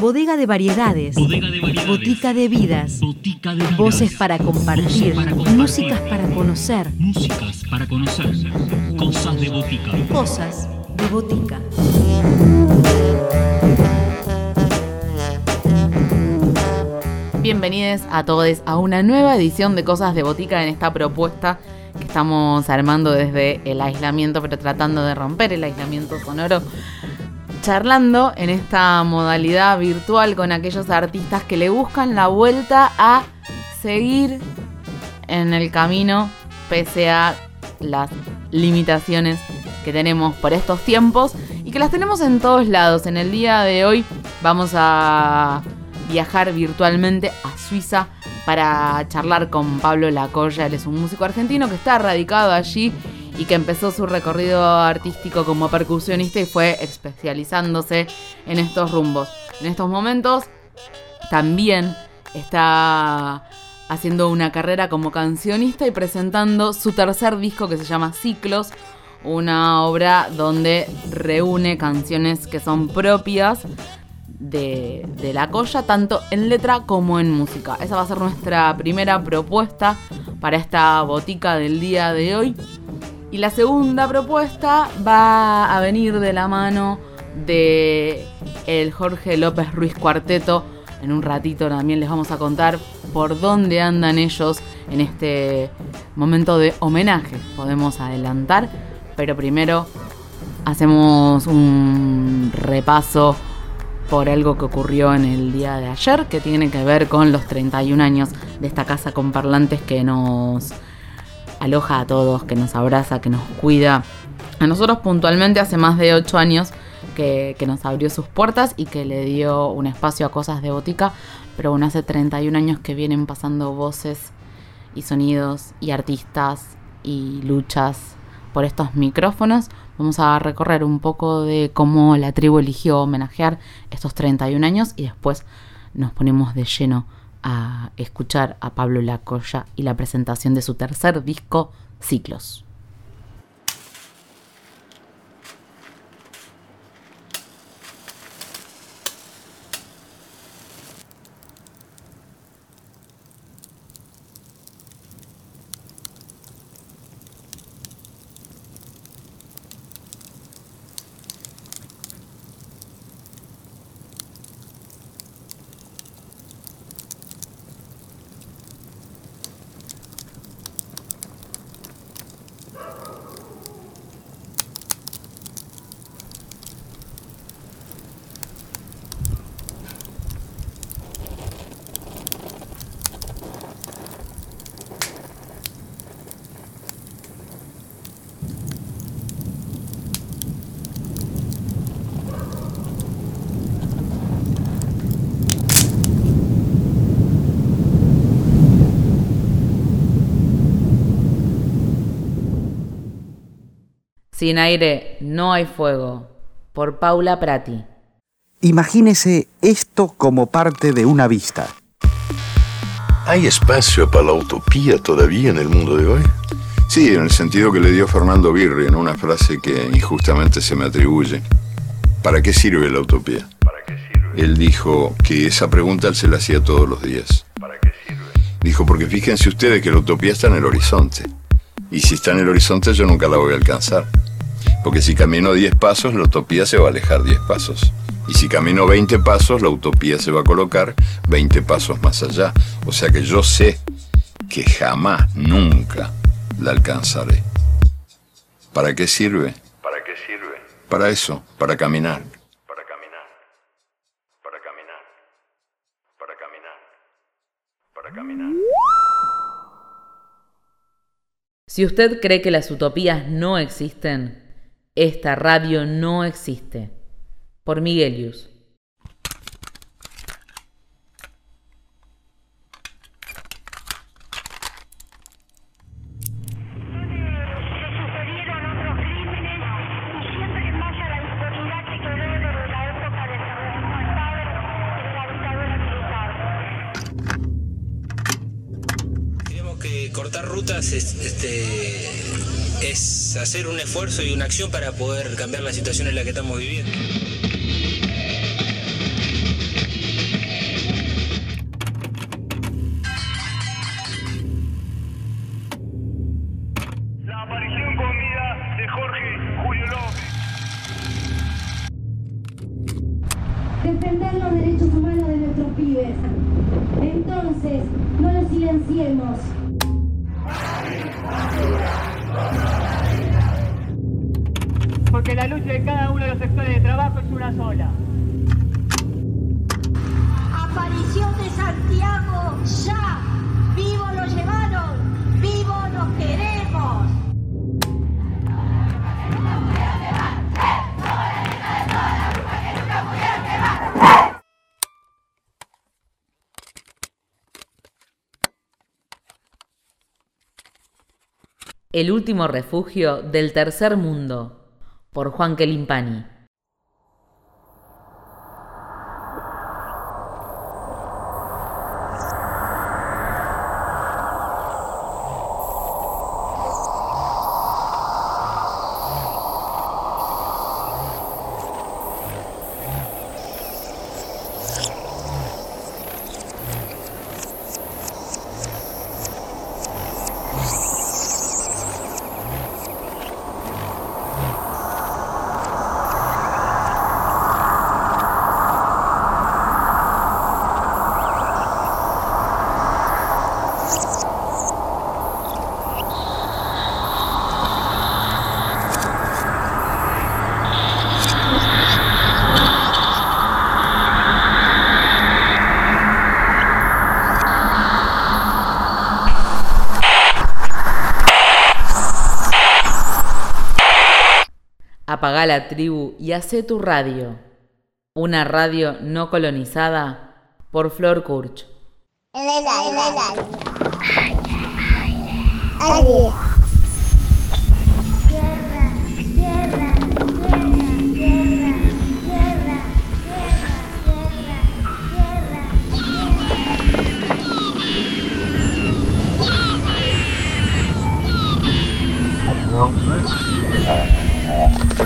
Bodega de variedades. Bodega de variedades. Botica de vidas. Botica de vidas. Voces para compartir. Voces para compartir. Músicas para conocer. Músicas para conocer. Cosas de botica. Cosas de botica. Bienvenidos a todos a una nueva edición de Cosas de Botica en esta propuesta que estamos armando desde el aislamiento, pero tratando de romper el aislamiento sonoro, charlando en esta modalidad virtual con aquellos artistas que le buscan la vuelta a seguir en el camino pese a las limitaciones que tenemos por estos tiempos y que las tenemos en todos lados. En el día de hoy vamos a viajar virtualmente a Suiza para charlar con Pablo Lacoya. Él es un músico argentino que está radicado allí y que empezó su recorrido artístico como percusionista y fue especializándose en estos rumbos. En estos momentos también está haciendo una carrera como cancionista y presentando su tercer disco que se llama Ciclos, una obra donde reúne canciones que son propias de, de, la colla, tanto en letra como en música. Esa va a ser nuestra primera propuesta para esta botica del día de hoy. Y la segunda propuesta va a venir de la mano de el Jorge López Ruiz Cuarteto. En un ratito también les vamos a contar por dónde andan ellos en este momento de homenaje. Podemos adelantar, pero primero hacemos un repaso por algo que ocurrió en el día de ayer, que tiene que ver con los 31 años de esta casa con parlantes que nos aloja a todos, que nos abraza, que nos cuida. A nosotros puntualmente hace más de 8 años que, que, nos abrió sus puertas y que le dio un espacio a cosas de botica, pero bueno, hace 31 años que vienen pasando voces y sonidos y artistas y luchas por estos micrófonos. Vamos a recorrer un poco de cómo la tribu eligió homenajear estos 31 años y después nos ponemos de lleno a escuchar a Pablo Lacoya y la presentación de su tercer disco, Ciclos. Sin aire no hay fuego. Por Paula Prati. Imagínese esto como parte de una vista. ¿Hay espacio para la utopía todavía en el mundo de hoy? Sí, en el sentido que le dio Fernando Birri en una frase que injustamente se me atribuye. ¿Para qué sirve la utopía? ¿Para qué sirve? Él dijo que esa pregunta él se la hacía todos los días. ¿Para qué sirve? Dijo, porque fíjense ustedes que la utopía está en el horizonte. Y si está en el horizonte yo nunca la voy a alcanzar. Porque si camino 10 pasos, la utopía se va a alejar 10 pasos. Y si camino 20 pasos, la utopía se va a colocar 20 pasos más allá. O sea que yo sé que jamás, nunca la alcanzaré. ¿Para qué sirve? ¿Para qué sirve? Para eso, para caminar. Para caminar. Para caminar. Para caminar. Para caminar. Si usted cree que las utopías no existen, esta radio no existe. Por Miguelius. cortar rutas es, este, es hacer un esfuerzo y una acción para poder cambiar la situación en la que estamos viviendo. La aparición con vida de Jorge Julio López. Defender los derechos humanos de nuestros pibes. Entonces, no los silenciemos. Porque la lucha de cada uno de los sectores de trabajo es una sola. Aparición de Santiago, ya. Vivo lo llevaron, vivo los queremos. El último refugio del tercer mundo, por Juan Kelimpani. Apaga la tribu y hace tu radio. Una radio no colonizada por Flor Kurch. En el aire, en el aire. Aire. Tierra, tierra, tierra, tierra, tierra, tierra, tierra,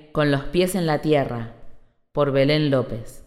con los pies en la tierra, por Belén López.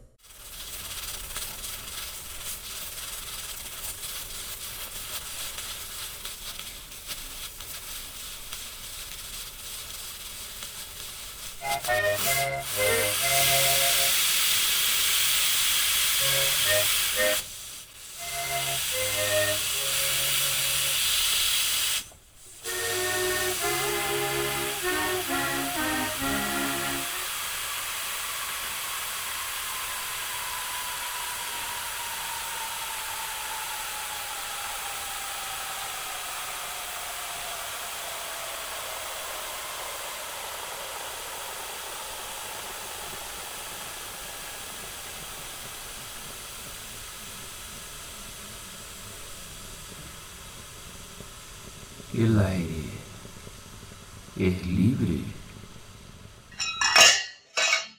El aire es libre.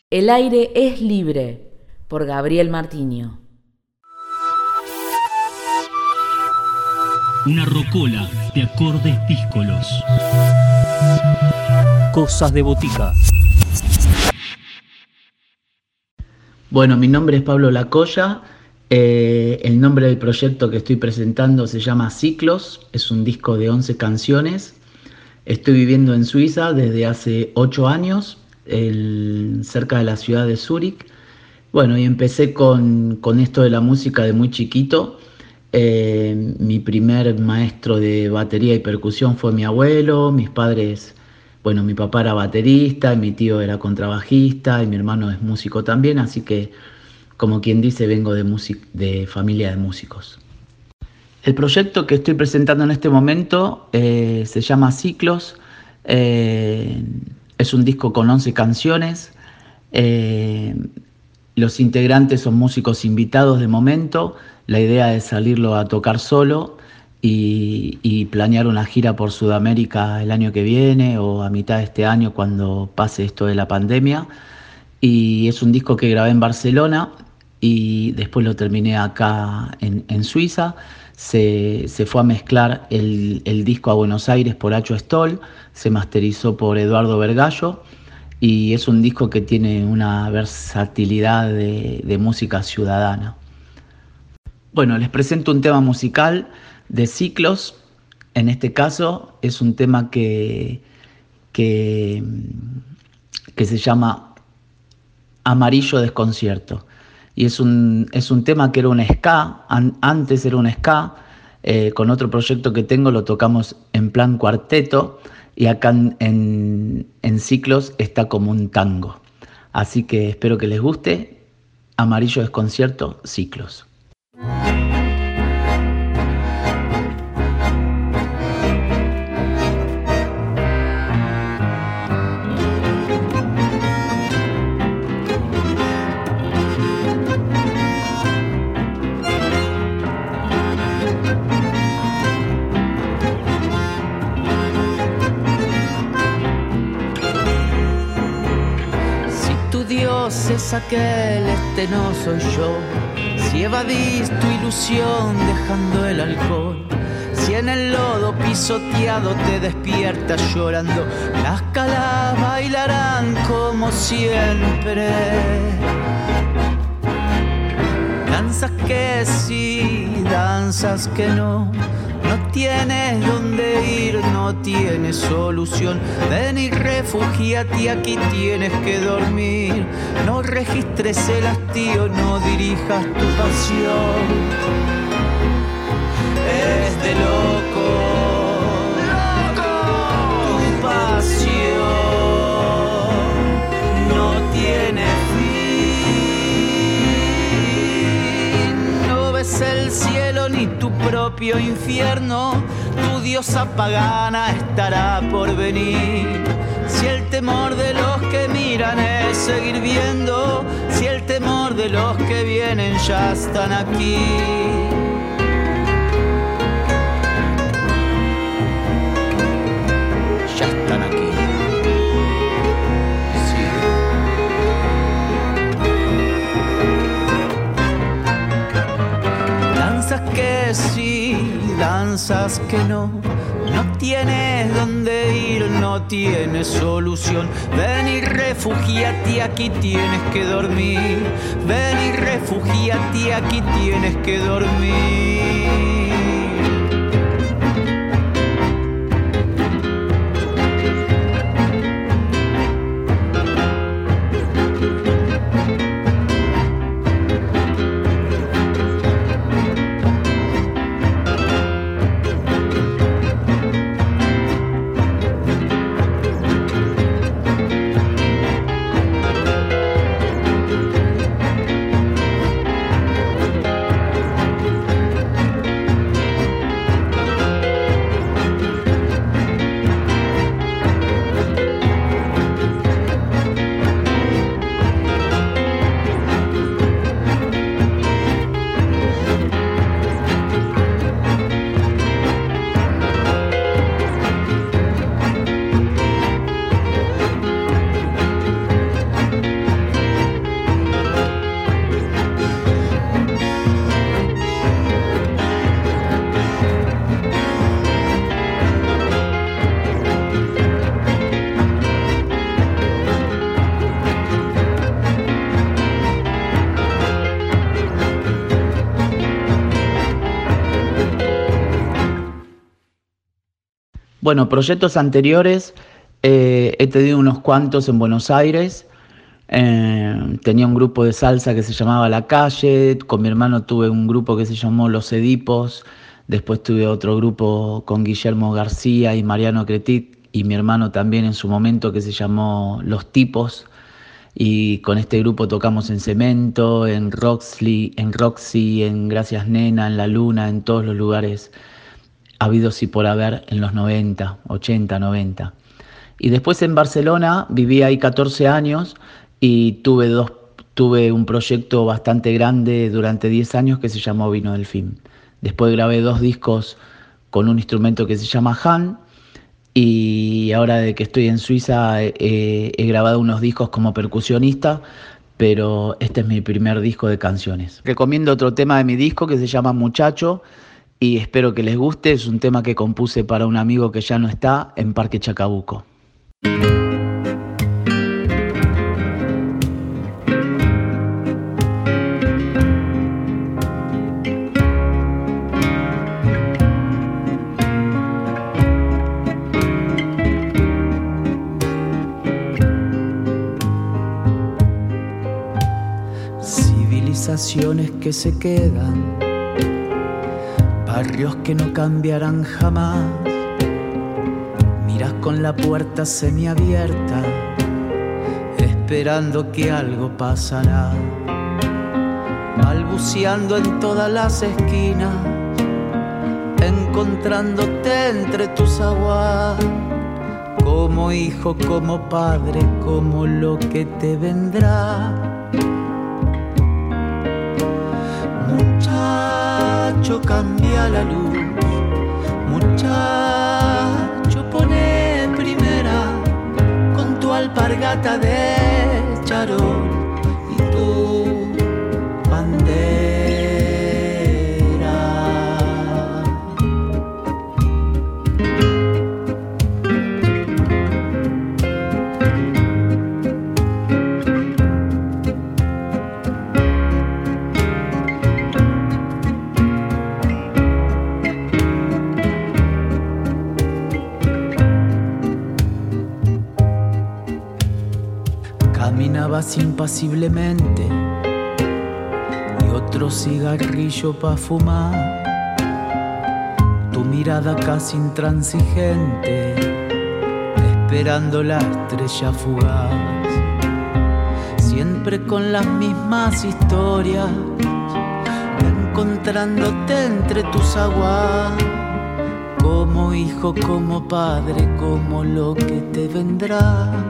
El aire es libre, por Gabriel Martiño. Una rocola de acordes díscolos. Cosas de botica. Bueno, mi nombre es Pablo Lacoya. Eh, el nombre del proyecto que estoy presentando se llama Ciclos. Es un disco de 11 canciones. Estoy viviendo en Suiza desde hace 8 años, cerca de la ciudad de Zúrich. Bueno, y empecé con, esto de la música de muy chiquito. Eh, mi primer maestro de batería y percusión fue mi abuelo, mis padres, bueno, mi papá era baterista, mi tío era contrabajista y mi hermano es músico también, así que como quien dice vengo de, familia de músicos. El proyecto que estoy presentando en este momento eh, se llama Ciclos, eh, es un disco con 11 canciones, eh, los integrantes son músicos invitados de momento. La idea es salirlo a tocar solo y, y planear una gira por Sudamérica el año que viene o a mitad de este año cuando pase esto de la pandemia. Y es un disco que grabé en Barcelona y después lo terminé acá en, Suiza. Se, se, fue a mezclar el, el, disco a Buenos Aires por Acho Stoll, se masterizó por Eduardo Vergallo y es un disco que tiene una versatilidad de, de música ciudadana. Bueno, les presento un tema musical de ciclos. En este caso es un tema que, que, que se llama Amarillo Desconcierto. Y es un, es un tema que era un ska, an, antes era un ska, eh, con otro proyecto que tengo lo tocamos en plan cuarteto y acá en, en, en ciclos está como un tango. Así que espero que les guste. Amarillo Desconcierto, ciclos. Es aquel, este no soy yo. Si evadís tu ilusión dejando el alcohol. Si en el lodo pisoteado te despiertas llorando, las calas bailarán como siempre. Danzas que sí, danzas que no no tienes dónde ir, no tienes solución. Ven y refugiate, aquí tienes que dormir. No registres el hastío, no dirijas tu pasión. Tu propio infierno, tu diosa pagana estará por venir. Si el temor de los que miran es seguir viendo, si el temor de los que vienen ya están aquí. Que sí, danzas que no. No tienes dónde ir, no tienes solución. Ven y refugiate, aquí tienes que dormir. Ven y refugiate, aquí tienes que dormir. Bueno, proyectos anteriores, eh, he tenido unos cuantos en Buenos Aires. Eh, tenía un grupo de salsa que se llamaba La Calle, con mi hermano tuve un grupo que se llamó Los Edipos, después tuve otro grupo con Guillermo García y Mariano Cretit y mi hermano también en su momento que se llamó Los Tipos. Y con este grupo tocamos en Cemento, en Roxley, en Roxy, en Gracias Nena, en La Luna, en todos los lugares habidos y por haber en los 90, 80, 90. Y después en Barcelona viví ahí 14 años y tuve, dos, tuve un proyecto bastante grande durante 10 años que se llamó Vino del Fin. Después grabé dos discos con un instrumento que se llama Han y ahora de que estoy en Suiza eh, he grabado unos discos como percusionista, pero este es mi primer disco de canciones. Recomiendo otro tema de mi disco que se llama Muchacho y espero que les guste. Es un tema que compuse para un amigo que ya no está en Parque Chacabuco. Civilizaciones que se quedan, barrios que no cambiarán jamás. Miras con la puerta semiabierta, esperando que algo pasará. Balbuceando en todas las esquinas, encontrándote entre tus aguas. Como hijo, como padre, como lo que te vendrá. Muchacho, cambia la luz. Muchacho, pone primera con tu alpargata de charol Impasiblemente y otro cigarrillo pa' fumar. Tu mirada casi intransigente, esperando la estrella fugaz. Siempre con las mismas historias, encontrándote entre tus aguas. Como hijo, como padre, como lo que te vendrá.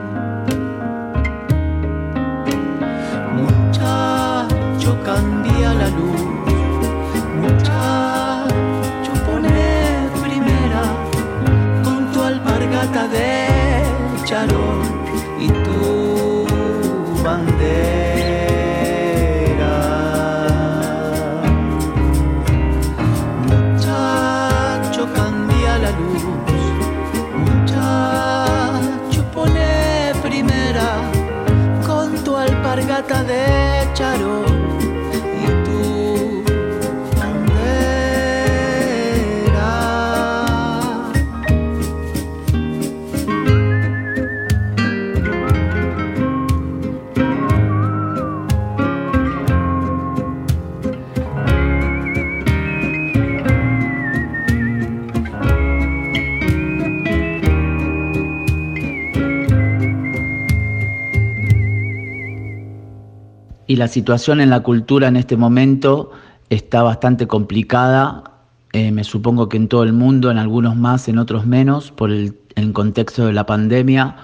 Y la situación en la cultura en este momento está bastante complicada. Eh, me supongo que en todo el mundo, en algunos más, en otros menos, por el, contexto de la pandemia.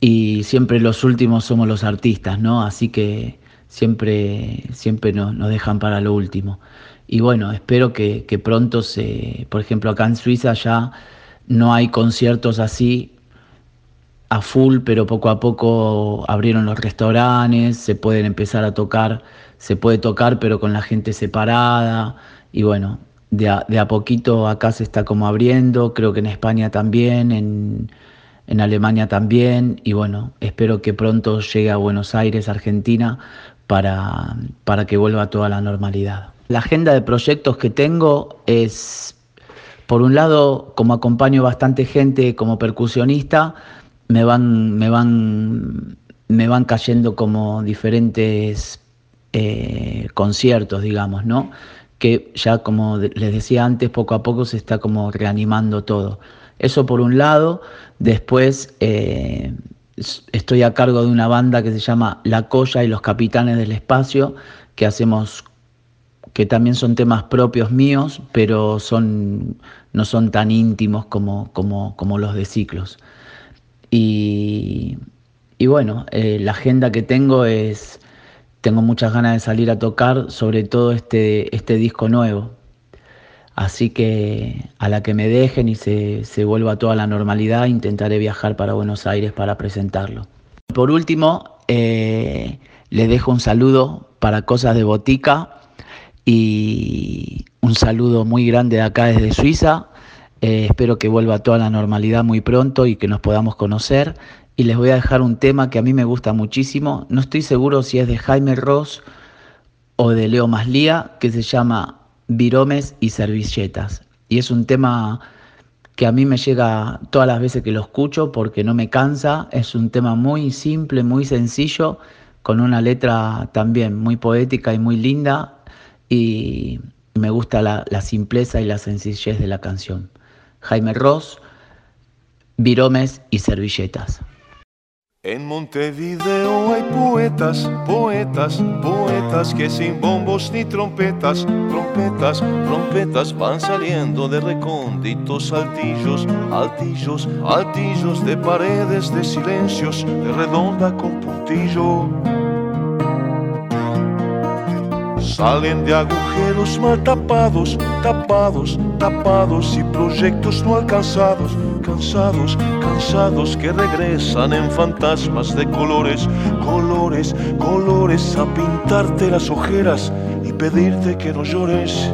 Y siempre los últimos somos los artistas, ¿no? Así que siempre, siempre nos, nos dejan para lo último. Y bueno, espero que, que pronto se, por ejemplo, acá en Suiza ya no hay conciertos así a full, pero poco a poco abrieron los restaurantes, se pueden empezar a tocar, se puede tocar pero con la gente separada y bueno, de a, de a poquito acá se está como abriendo, creo que en España también, en, en Alemania también y bueno, espero que pronto llegue a Buenos Aires, Argentina, para, para que vuelva toda la normalidad. La agenda de proyectos que tengo es, por un lado, como acompaño bastante gente como percusionista, me van, me van, me van cayendo como diferentes eh, conciertos, digamos, ¿no? Que ya como les decía antes, poco a poco se está como reanimando todo. Eso por un lado. Después eh, estoy a cargo de una banda que se llama La Colla y los Capitanes del Espacio, que hacemos que también son temas propios míos, pero son, no son tan íntimos como, como, como los de ciclos. Y, y bueno, eh, la agenda que tengo es, tengo muchas ganas de salir a tocar, sobre todo este, este disco nuevo. Así que a la que me dejen y se, se vuelva toda la normalidad, intentaré viajar para Buenos Aires para presentarlo. Por último, eh, Les dejo un saludo para Cosas de Botica y un saludo muy grande de acá desde Suiza. Eh, espero que vuelva toda la normalidad muy pronto y que nos podamos conocer. Y les voy a dejar un tema que a mí me gusta muchísimo. No estoy seguro si es de Jaime Ross o de Leo Maslía, que se llama Viromes y Servilletas. Y es un tema que a mí me llega todas las veces que lo escucho porque no me cansa. Es un tema muy simple, muy sencillo, con una letra también muy poética y muy linda. Y me gusta la, la simpleza y la sencillez de la canción. Jaime Ross, Viromes y Servilletas. En Montevideo hay poetas, poetas, poetas que sin bombos ni trompetas, trompetas, trompetas van saliendo de recónditos altillos, altillos, altillos de paredes de silencios, de redonda con puntillo. Salen de agujeros mal tapados, tapados, tapados y proyectos no alcanzados, cansados, cansados que regresan en fantasmas de colores, colores, colores a pintarte las ojeras y pedirte que no llores.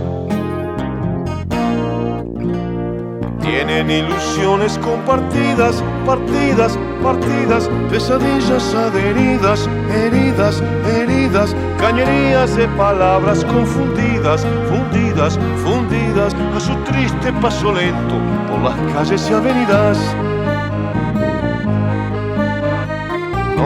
Tienen ilusiones compartidas, partidas, partidas, pesadillas adheridas, heridas, heridas, cañerías de palabras confundidas, fundidas, fundidas a su triste paso lento por las calles y avenidas.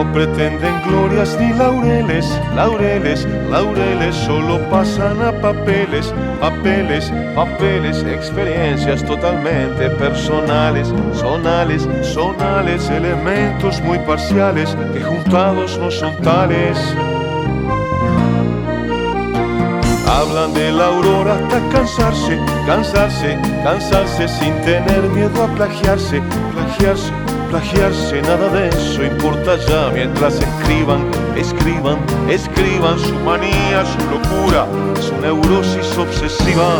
No pretenden glorias ni laureles, laureles, laureles, solo pasan a papeles, papeles, papeles, experiencias totalmente personales, sonales, sonales, elementos muy parciales que juntados no son tales. Hablan de la aurora hasta cansarse, cansarse, cansarse sin tener miedo a plagiarse, plagiarse, plagiarse, nada de eso importa ya mientras escriban, escriban, escriban su manía, su locura, su neurosis obsesiva.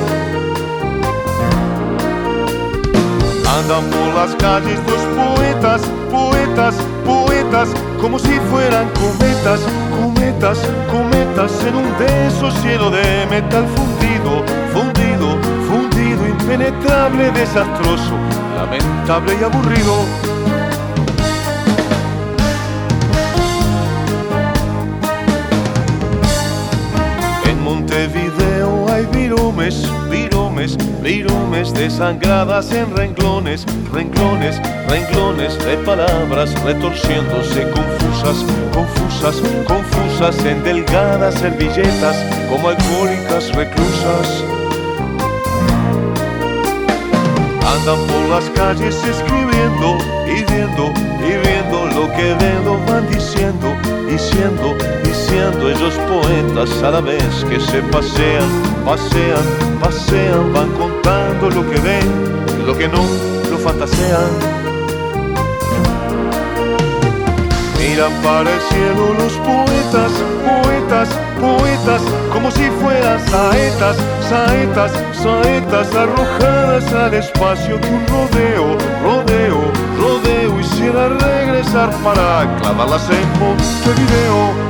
Andan por las calles los poetas, poetas, poetas, como si fueran cometas, cometas, cometas en un denso cielo de metal fundido, fundido, fundido, impenetrable, desastroso, lamentable y aburrido. Viromes, viromes, viromes desangradas en renglones, renglones, renglones de palabras retorciéndose confusas, confusas, confusas en delgadas servilletas como alcohólicas reclusas. Andan por las calles escribiendo y viendo y viendo lo que ven, lo van diciendo, diciendo, diciendo ellos poetas a la vez que se pasean, pasean, pasean, van contando lo que ven, lo que no, lo fantasean. Miran para el cielo los poetas, poetas, poetas, como si fueran saetas, saetas, saetas arrojadas al espacio que un rodeo, rodeo, rodeo hiciera regresar para clavarlas en Montevideo.